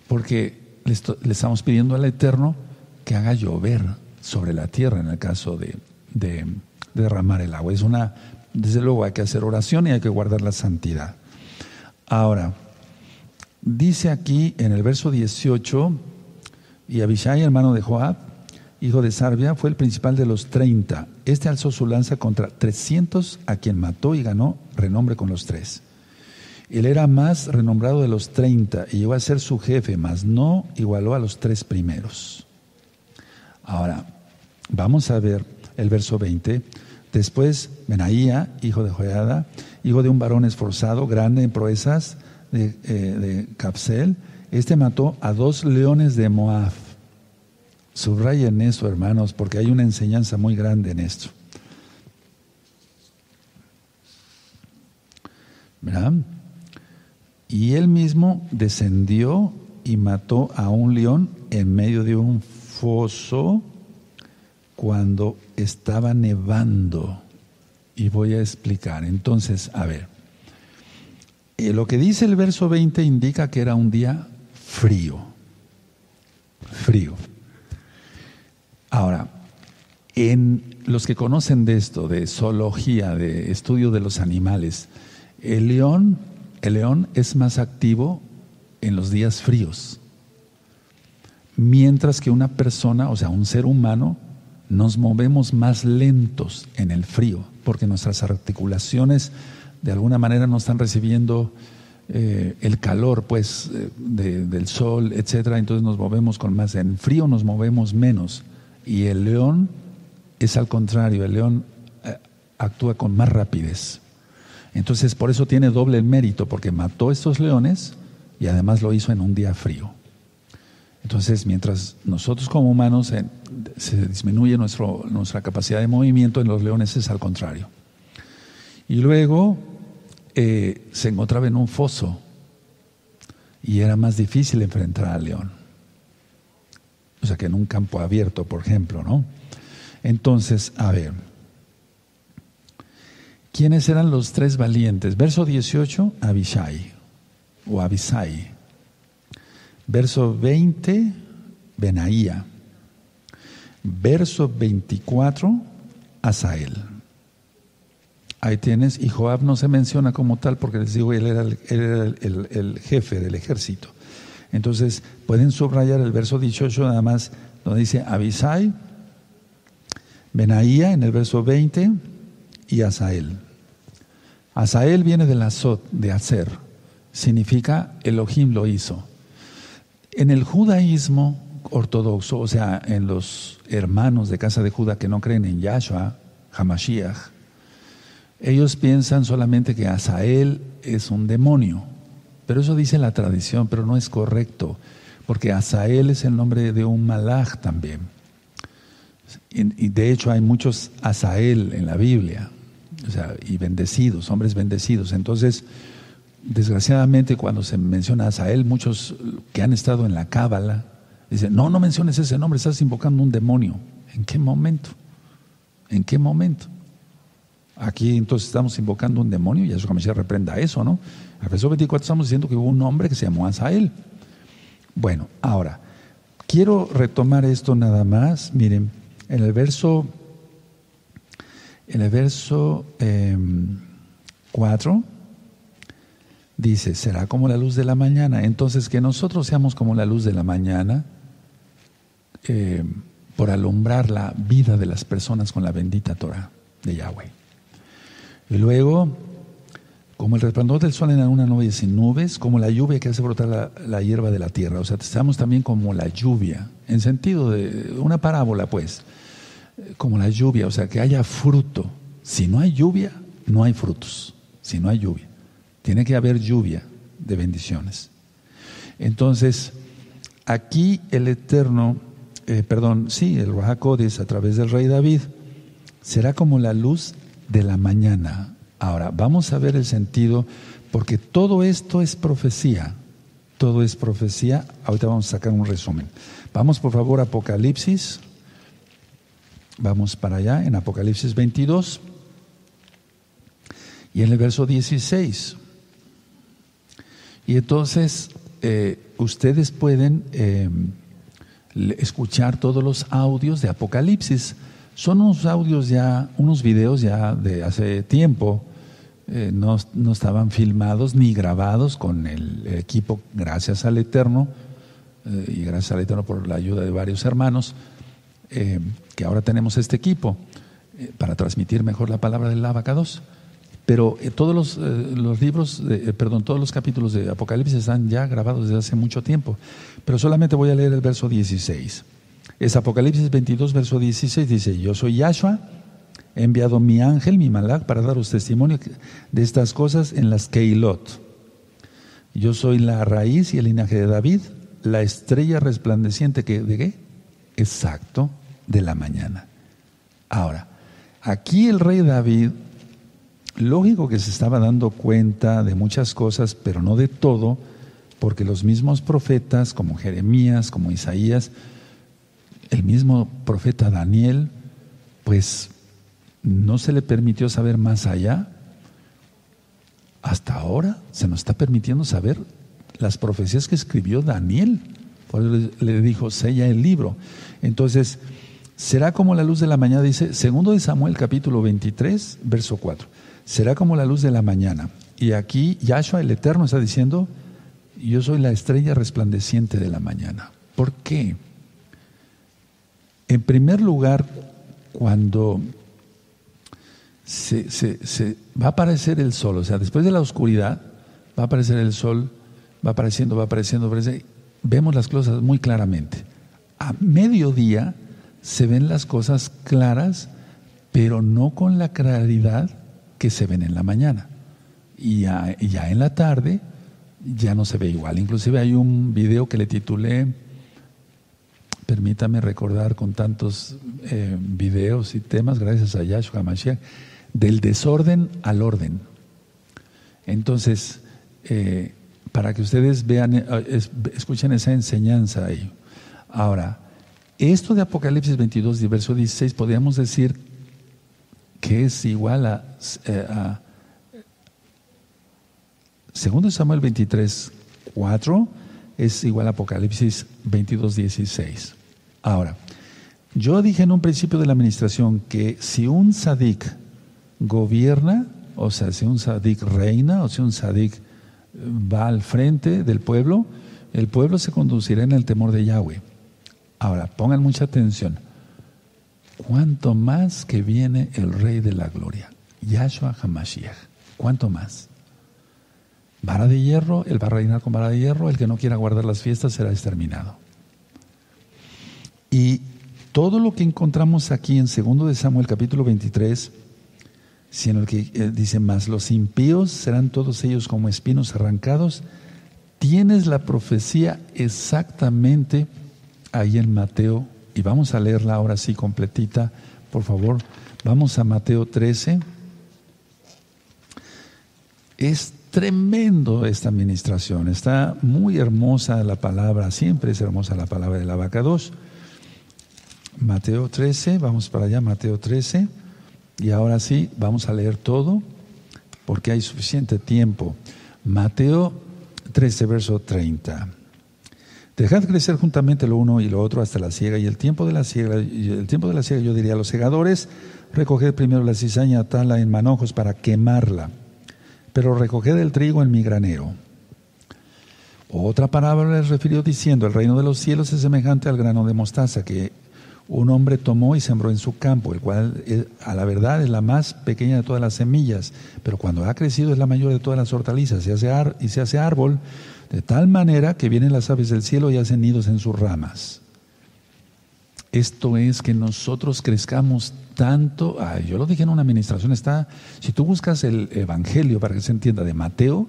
Porque le, estamos pidiendo al Eterno que haga llover sobre la tierra en el caso de, de derramar el agua. Es una, desde luego hay que hacer oración y hay que guardar la santidad. Ahora, dice aquí en el verso 18, y Abishai, hermano de Joab, hijo de Sarbia, fue el principal de los 30. Este alzó su lanza contra 300 a quien mató y ganó renombre con los tres. Él era más renombrado de los 30 y llegó a ser su jefe, mas no igualó a los tres primeros. Ahora, vamos a ver el verso 20. Después, Benaía, hijo de Joiada, hijo de un varón esforzado, grande en proezas de, eh, de Capsel, este mató a dos leones de Moab. Subrayen eso, hermanos, porque hay una enseñanza muy grande en esto. ¿Verdad? Y él mismo descendió y mató a un león en medio de un foso cuando estaba nevando. Y voy a explicar. Entonces, a ver, eh, lo que dice el verso 20 indica que era un día frío. Frío. Ahora, en los que conocen de esto, de zoología, de estudio de los animales, el león, el león es más activo en los días fríos, mientras que una persona, o sea, un ser humano, nos movemos más lentos en el frío, porque nuestras articulaciones de alguna manera no están recibiendo eh, el calor, pues, eh, del sol, etcétera. Entonces nos movemos con más. En frío nos movemos menos. Y el león es al contrario, el león eh, actúa con más rapidez. Entonces por eso tiene doble mérito, porque mató a estos leones y además lo hizo en un día frío. Entonces, mientras nosotros como humanos se disminuye nuestra capacidad de movimiento, en los leones es al contrario. Y luego eh, se encontraba en un foso y era más difícil enfrentar al león o sea que en un campo abierto, por ejemplo, ¿no? Entonces, a ver, ¿quiénes eran los tres valientes? Verso 18, Abishai o Abisai. Verso 20, Benaía. Verso 24, Asael. Ahí tienes, y Joab no se menciona como tal porque les digo, él era el jefe del ejército. Entonces, pueden subrayar el verso 18 nada más, donde dice Abisai, Benaía en el verso 20 y Asael. Asael viene del azot, de hacer, significa Elohim lo hizo. En el judaísmo ortodoxo, o sea, en los hermanos de casa de Judá que no creen en Yahshua, Hamashiach, ellos piensan solamente que Asael es un demonio. Pero eso dice la tradición, pero no es correcto, porque Asael es el nombre de un malach también. Y de hecho hay muchos Asael en la Biblia, o sea, y bendecidos, hombres bendecidos. Entonces, desgraciadamente cuando se menciona Asael, muchos que han estado en la Cábala dicen, no, no menciones ese nombre, estás invocando un demonio. ¿En qué momento? ¿En qué momento? Aquí entonces estamos invocando un demonio y Yahshua Mashiach reprenda eso, ¿no? El verso 24 estamos diciendo que hubo un hombre que se llamó Asael. Bueno, ahora, quiero retomar esto nada más. Miren, en el verso, en el verso 4 em, dice, será como la luz de la mañana. Entonces, que nosotros seamos como la luz de la mañana em, por alumbrar la vida de las personas con la bendita Torah de Yahweh. Y luego, como el resplandor del sol en una nube sin nubes, como la lluvia que hace brotar la, hierba de la tierra. O sea, estamos también como la lluvia, en sentido de una parábola, pues, como la lluvia, o sea, que haya fruto. Si no hay lluvia, no hay frutos. Si no hay lluvia, tiene que haber lluvia de bendiciones. Entonces, aquí el Eterno, eh, perdón, sí, el Rahakodis a través del rey David, será como la luz de la mañana. Ahora, vamos a ver el sentido, porque todo esto es profecía. Todo es profecía. Ahorita vamos a sacar un resumen. Vamos por favor a Apocalipsis. Vamos para allá, en Apocalipsis 22. Y en el verso 16. Y entonces, eh, ustedes pueden eh, escuchar todos los audios de Apocalipsis. Son unos audios ya, unos videos ya de hace tiempo, eh, no, estaban filmados ni grabados con el, equipo, gracias al Eterno, eh, y gracias al Eterno por la ayuda de varios hermanos, eh, que ahora tenemos este equipo para transmitir mejor la palabra del abacados. Pero todos los, los libros, perdón, todos los capítulos de Apocalipsis están ya grabados desde hace mucho tiempo. Pero solamente voy a leer el verso 16. Es Apocalipsis 22, verso 16, dice, yo soy Yahshua, he enviado mi ángel, mi malak, para daros testimonio de estas cosas en las Keilot. Yo soy la raíz y el linaje de David, la estrella resplandeciente que, ¿de qué? Exacto, de la mañana. Ahora, aquí el rey David, lógico que se estaba dando cuenta de muchas cosas, pero no de todo, porque los mismos profetas, como Jeremías, como Isaías, el mismo profeta Daniel, pues no se le permitió saber más allá. Hasta ahora se nos está permitiendo saber las profecías que escribió Daniel. Por eso le dijo, sella el libro. Entonces, será como la luz de la mañana, dice, segundo de Samuel capítulo 23, verso 4. Será como la luz de la mañana. Y aquí Yahshua el Eterno está diciendo, yo soy la estrella resplandeciente de la mañana. ¿Por qué? En primer lugar, cuando se, va a aparecer el sol, o sea, después de la oscuridad, va a aparecer el sol, va apareciendo, va apareciendo, vemos las cosas muy claramente. A mediodía se ven las cosas claras, pero no con la claridad que se ven en la mañana. Y ya, ya en la tarde ya no se ve igual. Inclusive hay un video que le titulé permítame recordar con tantos eh, videos y temas, gracias a Yahshua Mashiach, del desorden al orden. Entonces, eh, para que ustedes vean, eh, escuchen esa enseñanza ahí. Ahora, esto de Apocalipsis 22, verso 16, podríamos decir que es igual a, a segundo Samuel 23, 4, es igual a Apocalipsis 22, 16. Ahora, yo dije en un principio de la administración que si un sadik gobierna, o sea, si un sadik reina, o si un sadik va al frente del pueblo, el pueblo se conducirá en el temor de Yahweh. Ahora, pongan mucha atención. ¿Cuánto más que viene el Rey de la Gloria? Yahshua HaMashiach. ¿Cuánto más? Vara de hierro, él va a reinar con vara de hierro, el que no quiera guardar las fiestas será exterminado. Y todo lo que encontramos aquí en 2 de Samuel capítulo 23, sino que eh, dice más, los impíos serán todos ellos como espinos arrancados, tienes la profecía exactamente ahí en Mateo, y vamos a leerla ahora sí completita, por favor, vamos a Mateo 13. Es tremendo esta administración, está muy hermosa la palabra, siempre es hermosa la palabra del abacados. Mateo 13, vamos para allá, Mateo 13. Y ahora sí, vamos a leer todo porque hay suficiente tiempo. Mateo 13, verso 30. Dejad crecer juntamente lo uno y lo otro hasta la siega y el tiempo de la siega, el tiempo de la siega yo diría a los segadores, recoged primero la cizaña, atala en manojos para quemarla, pero recoged el trigo en mi granero. Otra palabra les refirió diciendo, el reino de los cielos es semejante al grano de mostaza que un hombre tomó y sembró en su campo, el cual eh, a la verdad es la más pequeña de todas las semillas, pero cuando ha crecido es la mayor de todas las hortalizas y, hace y se hace árbol de tal manera que vienen las aves del cielo y hacen nidos en sus ramas. Esto es que nosotros crezcamos tanto, yo lo dije en una administración, está, si tú buscas el Evangelio para que se entienda de Mateo,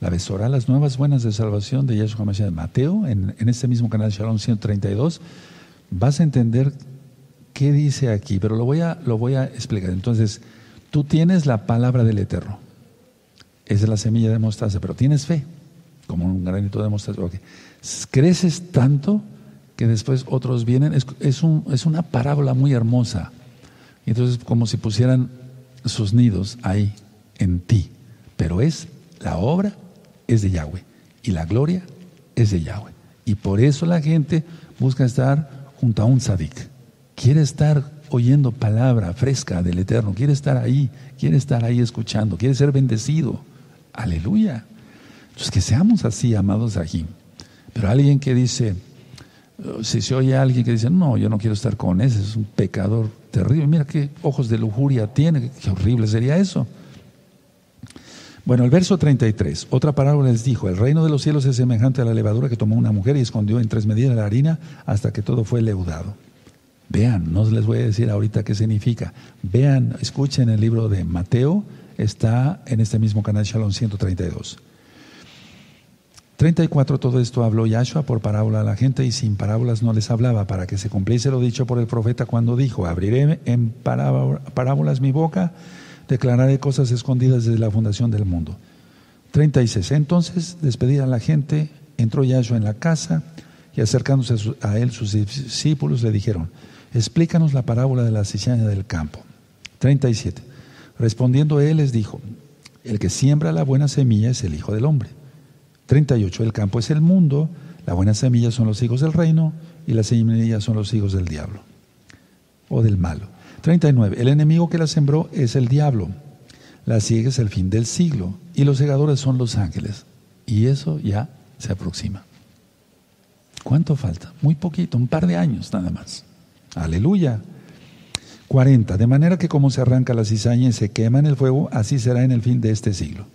la besora, las nuevas buenas de salvación de Yeshua Mashiach de Mateo, en, en este mismo canal Shalom 132, vas a entender qué dice aquí, pero lo voy a, lo voy a explicar. Entonces, tú tienes la palabra del Eterno. Es la semilla de mostaza, pero tienes fe, como un granito de mostaza. Creces tanto que después otros vienen. Es, es una parábola muy hermosa. Entonces, como si pusieran sus nidos ahí, en ti. Pero es, la obra es de Yahweh. Y la gloria es de Yahweh. Y por eso la gente busca estar junto a un sadik. Quiere estar oyendo palabra fresca del Eterno, quiere estar ahí, quiere estar ahí escuchando, quiere ser bendecido. Aleluya. Entonces que seamos así, amados aquí. Pero alguien que dice, oh, si se oye a alguien que dice, no, yo no quiero estar con ese, es un pecador terrible, mira qué ojos de lujuria tiene, qué horrible sería eso. Bueno, el verso 33, otra parábola les dijo, el reino de los cielos es semejante a la levadura que tomó una mujer y escondió en tres medidas la harina hasta que todo fue leudado. Vean, no les voy a decir ahorita qué significa. Vean, escuchen el libro de Mateo, está en este mismo canal Shalom 132. 34, todo esto habló Yahshua por parábola a la gente y sin parábolas no les hablaba, para que se cumpliese lo dicho por el profeta cuando dijo, abriré en parábolas mi boca declararé cosas escondidas desde la fundación del mundo. 36. Entonces, despedida la gente, entró Yahshua en la casa y acercándose a, él sus discípulos le dijeron, explícanos la parábola de la cizaña del campo. 37. Respondiendo él les dijo, el que siembra la buena semilla es el Hijo del Hombre. 38. El campo es el mundo, la buena semilla son los hijos del reino y las semillas son los hijos del diablo o del malo. 39. El enemigo que la sembró es el diablo. La siega es el fin del siglo y los segadores son los ángeles. Y eso ya se aproxima. ¿Cuánto falta? Muy poquito, un par de años nada más. Aleluya. 40. De manera que como se arranca la cizaña y se quema en el fuego, así será en el fin de este siglo.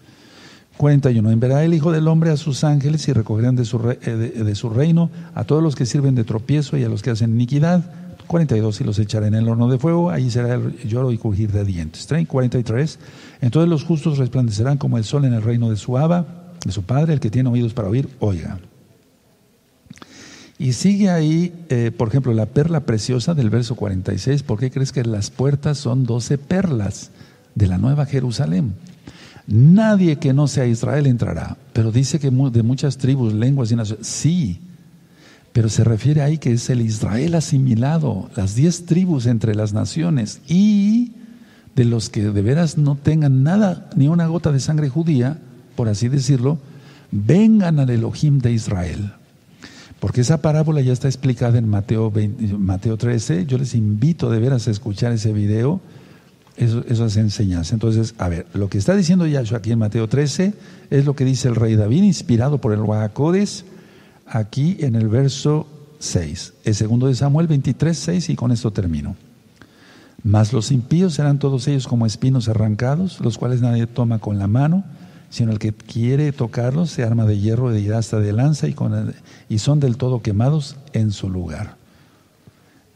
41. Enviará el Hijo del Hombre a sus ángeles y recogerán de su, eh, de su reino a todos los que sirven de tropiezo y a los que hacen iniquidad 42 y los echaré en el horno de fuego, ahí será el lloro y crujir de dientes. 43, entonces los justos resplandecerán como el sol en el reino de su Abba, de su Padre, el que tiene oídos para oír, oiga. Y sigue ahí, eh, por ejemplo, la perla preciosa del verso 46, ¿por qué crees que las puertas son 12 perlas de la nueva Jerusalén? Nadie que no sea Israel entrará, pero dice que de muchas tribus, lenguas y naciones, sí, pero se refiere ahí que es el Israel asimilado, las diez tribus entre las naciones y de los que de veras no tengan nada, ni una gota de sangre judía, por así decirlo, vengan al Elohim de Israel. Porque esa parábola ya está explicada en Mateo, Mateo 13. Yo les invito de veras a escuchar ese video, esas enseñanzas. Entonces, a ver, lo que está diciendo Yahshua aquí en Mateo 13 es lo que dice el rey David, inspirado por el Guacodes aquí en el verso 6, el segundo de Samuel 23, 6 y con esto termino. Mas los impíos serán todos ellos como espinos arrancados, los cuales nadie toma con la mano, sino el que quiere tocarlos se arma de hierro y hasta de lanza y, con y son del todo quemados en su lugar.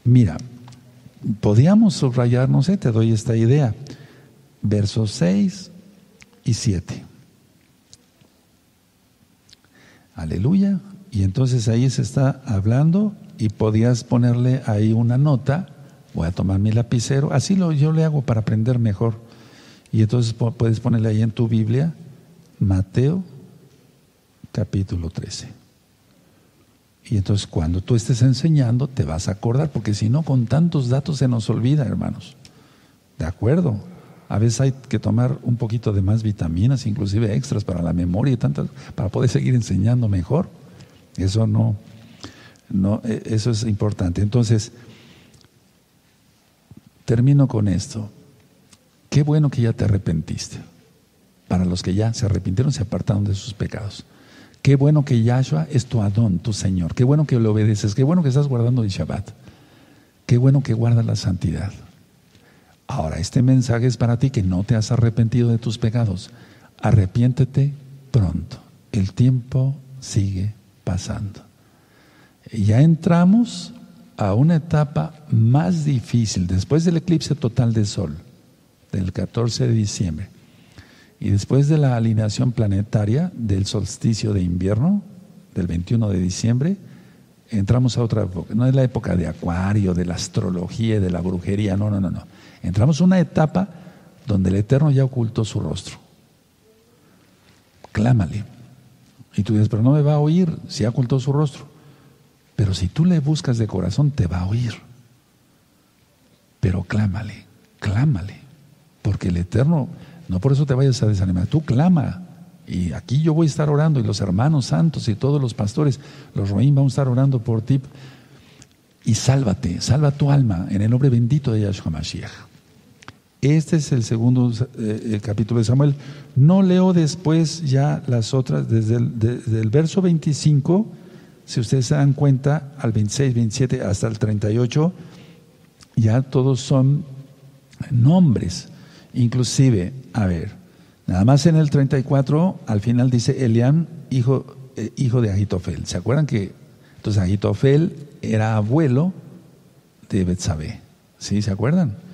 Mira, podíamos subrayar, no sé, te doy esta idea, versos 6 y 7. Aleluya. Y entonces ahí se está hablando y podías ponerle ahí una nota, voy a tomar mi lapicero, así lo, yo le hago para aprender mejor. Y entonces puedes ponerle ahí en tu Biblia, Mateo capítulo 13. Y entonces cuando tú estés enseñando te vas a acordar, porque si no con tantos datos se nos olvida, hermanos. ¿De acuerdo? A veces hay que tomar un poquito de más vitaminas, inclusive extras para la memoria y tantas, para poder seguir enseñando mejor. Eso no, no, e, eso es importante. Entonces, termino con esto. Qué bueno que ya te arrepentiste. Para los que ya se arrepintieron, se apartaron de sus pecados. Qué bueno que Yahshua es tu Adón, tu Señor. Qué bueno que le obedeces. Qué bueno que estás guardando el Shabbat. Qué bueno que guardas la santidad. Ahora, este mensaje es para ti que no te has arrepentido de tus pecados. Arrepiéntete pronto. El tiempo sigue pasando. Ya entramos a una etapa más difícil, después del eclipse total de Sol, del 14 de diciembre, y después de la alineación planetaria del solsticio de invierno, del 21 de diciembre, entramos a otra época. No es la época de Acuario, de la astrología de la brujería, no, no, no, no. Entramos a una etapa donde el Eterno ya ocultó su rostro. Clámale. Y tú dices, pero no me va a oír si ha ocultado su rostro. Pero si tú le buscas de corazón, te va a oír. Pero clámale, clámale. Porque el Eterno, no por eso te vayas a desanimar, tú clama Y aquí yo voy a estar orando y los hermanos santos y todos los pastores, los roín, vamos a estar orando por ti. Y sálvate, salva tu alma en el nombre bendito de Yahshua Mashiach. Este es el segundo eh, capítulo de Samuel. No leo después ya las otras, desde el, verso 25, si ustedes se dan cuenta, al 26, 27 hasta el 38, ya todos son nombres. Inclusive, a ver, nada más en el 34, al final dice Eliam, hijo, eh, hijo de Agitofel. ¿Se acuerdan que entonces Agitofel era abuelo de Betsabé? ¿Sí? ¿Se acuerdan?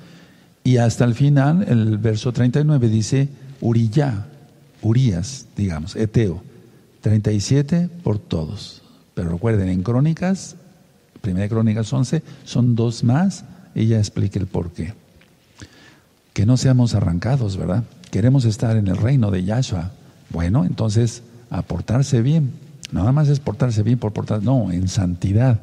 Y hasta el final, el verso 39 dice Uriyá, Urías, digamos, Eteo. 37 por todos. Pero recuerden, en Crónicas, Primera Crónicas 11, son dos más, y ya explica el por qué que no seamos arrancados, ¿verdad? Queremos estar en el reino de Yahshua. Bueno, entonces, a portarse bien. Nada más es portarse bien por portar, no, en santidad.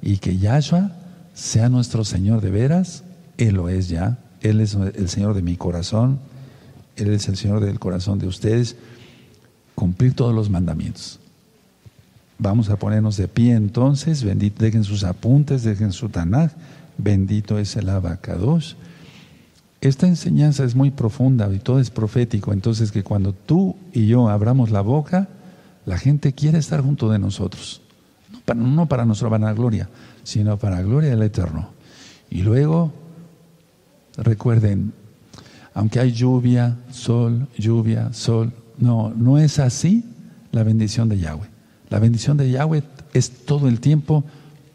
Y que Yahshua sea nuestro Señor de veras, Él lo es ya. Él es el Señor de mi corazón, Él es el Señor del corazón de ustedes. Cumplir todos los mandamientos. Vamos a ponernos de pie entonces, bendito, dejen sus apuntes, dejen su Tanaj, bendito es el abacados. Esta enseñanza es muy profunda y todo es profético, entonces que cuando tú y yo abramos la boca, la gente quiere estar junto de nosotros. No para, no para nuestra vanagloria, sino para la gloria del Eterno. Y luego, recuerden, aunque hay lluvia, sol, lluvia, sol, no, no es así la bendición de Yahweh. La bendición de Yahweh es todo el tiempo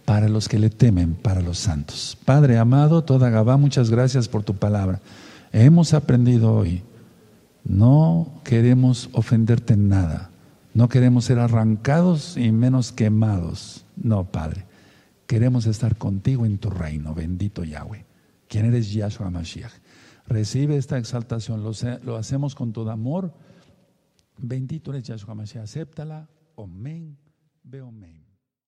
para los que le temen, para los santos. Padre amado, toda Gabá, muchas gracias por tu palabra. Hemos aprendido hoy, no queremos ofenderte en nada, no queremos ser arrancados y menos quemados. No, Padre, queremos estar contigo en tu reino, bendito Yahweh, quien eres Yahshua Mashiach. Recibe esta exaltación, lo, lo hacemos con todo amor. Bendito eres Yahshua Mashiach, acéptala. Amén, ve amén.